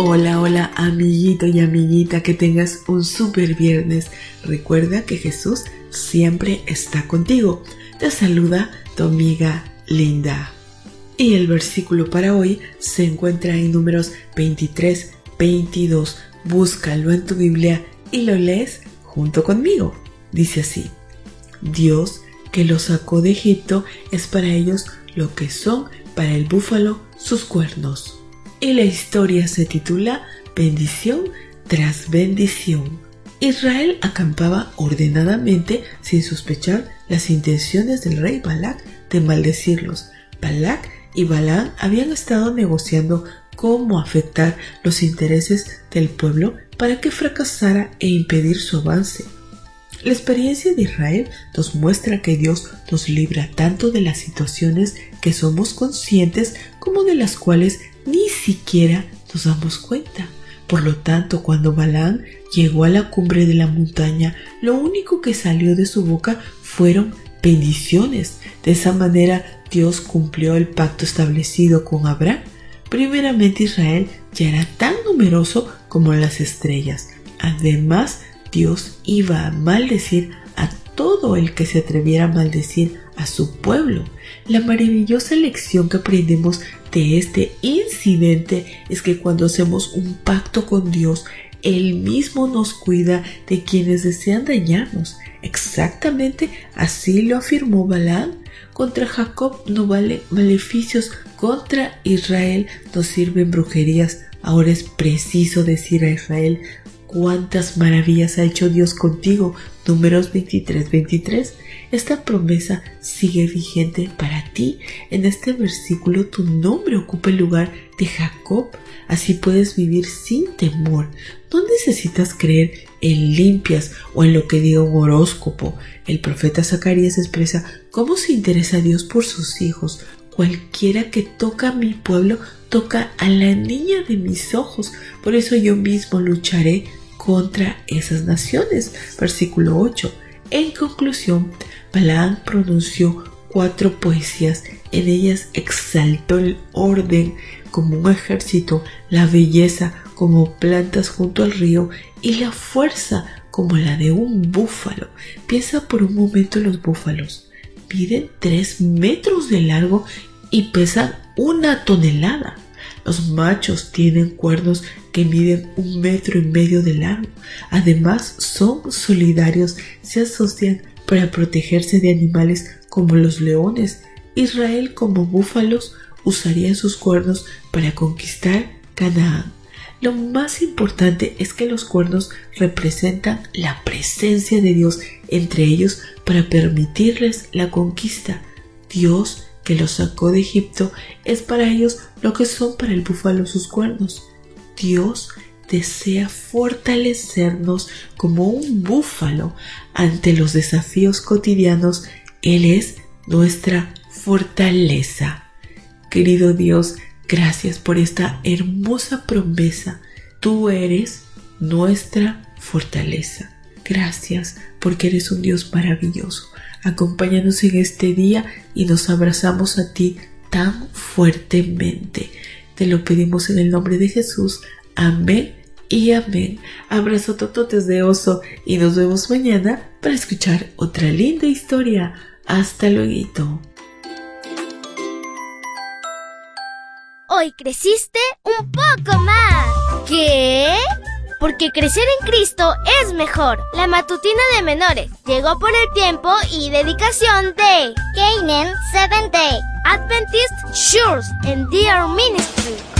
Hola, hola, amiguito y amiguita, que tengas un super viernes. Recuerda que Jesús siempre está contigo. Te saluda tu amiga Linda. Y el versículo para hoy se encuentra en números 23, 22. Búscalo en tu Biblia y lo lees junto conmigo. Dice así, Dios que los sacó de Egipto es para ellos lo que son para el búfalo sus cuernos y la historia se titula Bendición tras bendición. Israel acampaba ordenadamente sin sospechar las intenciones del rey Balak de maldecirlos. Balak y Balaam habían estado negociando cómo afectar los intereses del pueblo para que fracasara e impedir su avance. La experiencia de Israel nos muestra que Dios nos libra tanto de las situaciones que somos conscientes como de las cuales ni siquiera nos damos cuenta. Por lo tanto, cuando Balaam llegó a la cumbre de la montaña, lo único que salió de su boca fueron bendiciones. De esa manera, Dios cumplió el pacto establecido con Abraham. Primeramente, Israel ya era tan numeroso como las estrellas. Además, Dios iba a maldecir todo el que se atreviera a maldecir a su pueblo. La maravillosa lección que aprendemos de este incidente es que cuando hacemos un pacto con Dios, Él mismo nos cuida de quienes desean dañarnos. Exactamente así lo afirmó Balaam. Contra Jacob no vale maleficios, contra Israel no sirven brujerías. Ahora es preciso decir a Israel cuántas maravillas ha hecho Dios contigo. Números 23, 23. Esta promesa sigue vigente para ti. En este versículo tu nombre ocupa el lugar de Jacob. Así puedes vivir sin temor. No necesitas creer en limpias o en lo que diga un horóscopo. El profeta Zacarías expresa cómo se interesa Dios por sus hijos. Cualquiera que toca a mi pueblo toca a la niña de mis ojos. Por eso yo mismo lucharé contra esas naciones. Versículo 8. En conclusión, Balaam pronunció cuatro poesías. En ellas exaltó el orden como un ejército, la belleza como plantas junto al río y la fuerza como la de un búfalo. Piensa por un momento en los búfalos. Miden tres metros de largo y pesan una tonelada. Los machos tienen cuernos que miden un metro y medio de largo. Además, son solidarios, se asocian para protegerse de animales como los leones. Israel como búfalos usaría sus cuernos para conquistar Canaán. Lo más importante es que los cuernos representan la presencia de Dios entre ellos para permitirles la conquista. Dios que los sacó de Egipto es para ellos lo que son para el búfalo sus cuernos. Dios desea fortalecernos como un búfalo ante los desafíos cotidianos. Él es nuestra fortaleza. Querido Dios, gracias por esta hermosa promesa. Tú eres nuestra fortaleza. Gracias porque eres un Dios maravilloso. Acompáñanos en este día y nos abrazamos a ti tan fuertemente. Te lo pedimos en el nombre de Jesús. Amén y amén. Abrazo tototes de oso y nos vemos mañana para escuchar otra linda historia. Hasta luego. Hoy creciste un poco más. ¿Qué? Porque crecer en Cristo es mejor. La matutina de menores llegó por el tiempo y dedicación de Canaan Seventh Day Adventist Shores and Dear Ministry.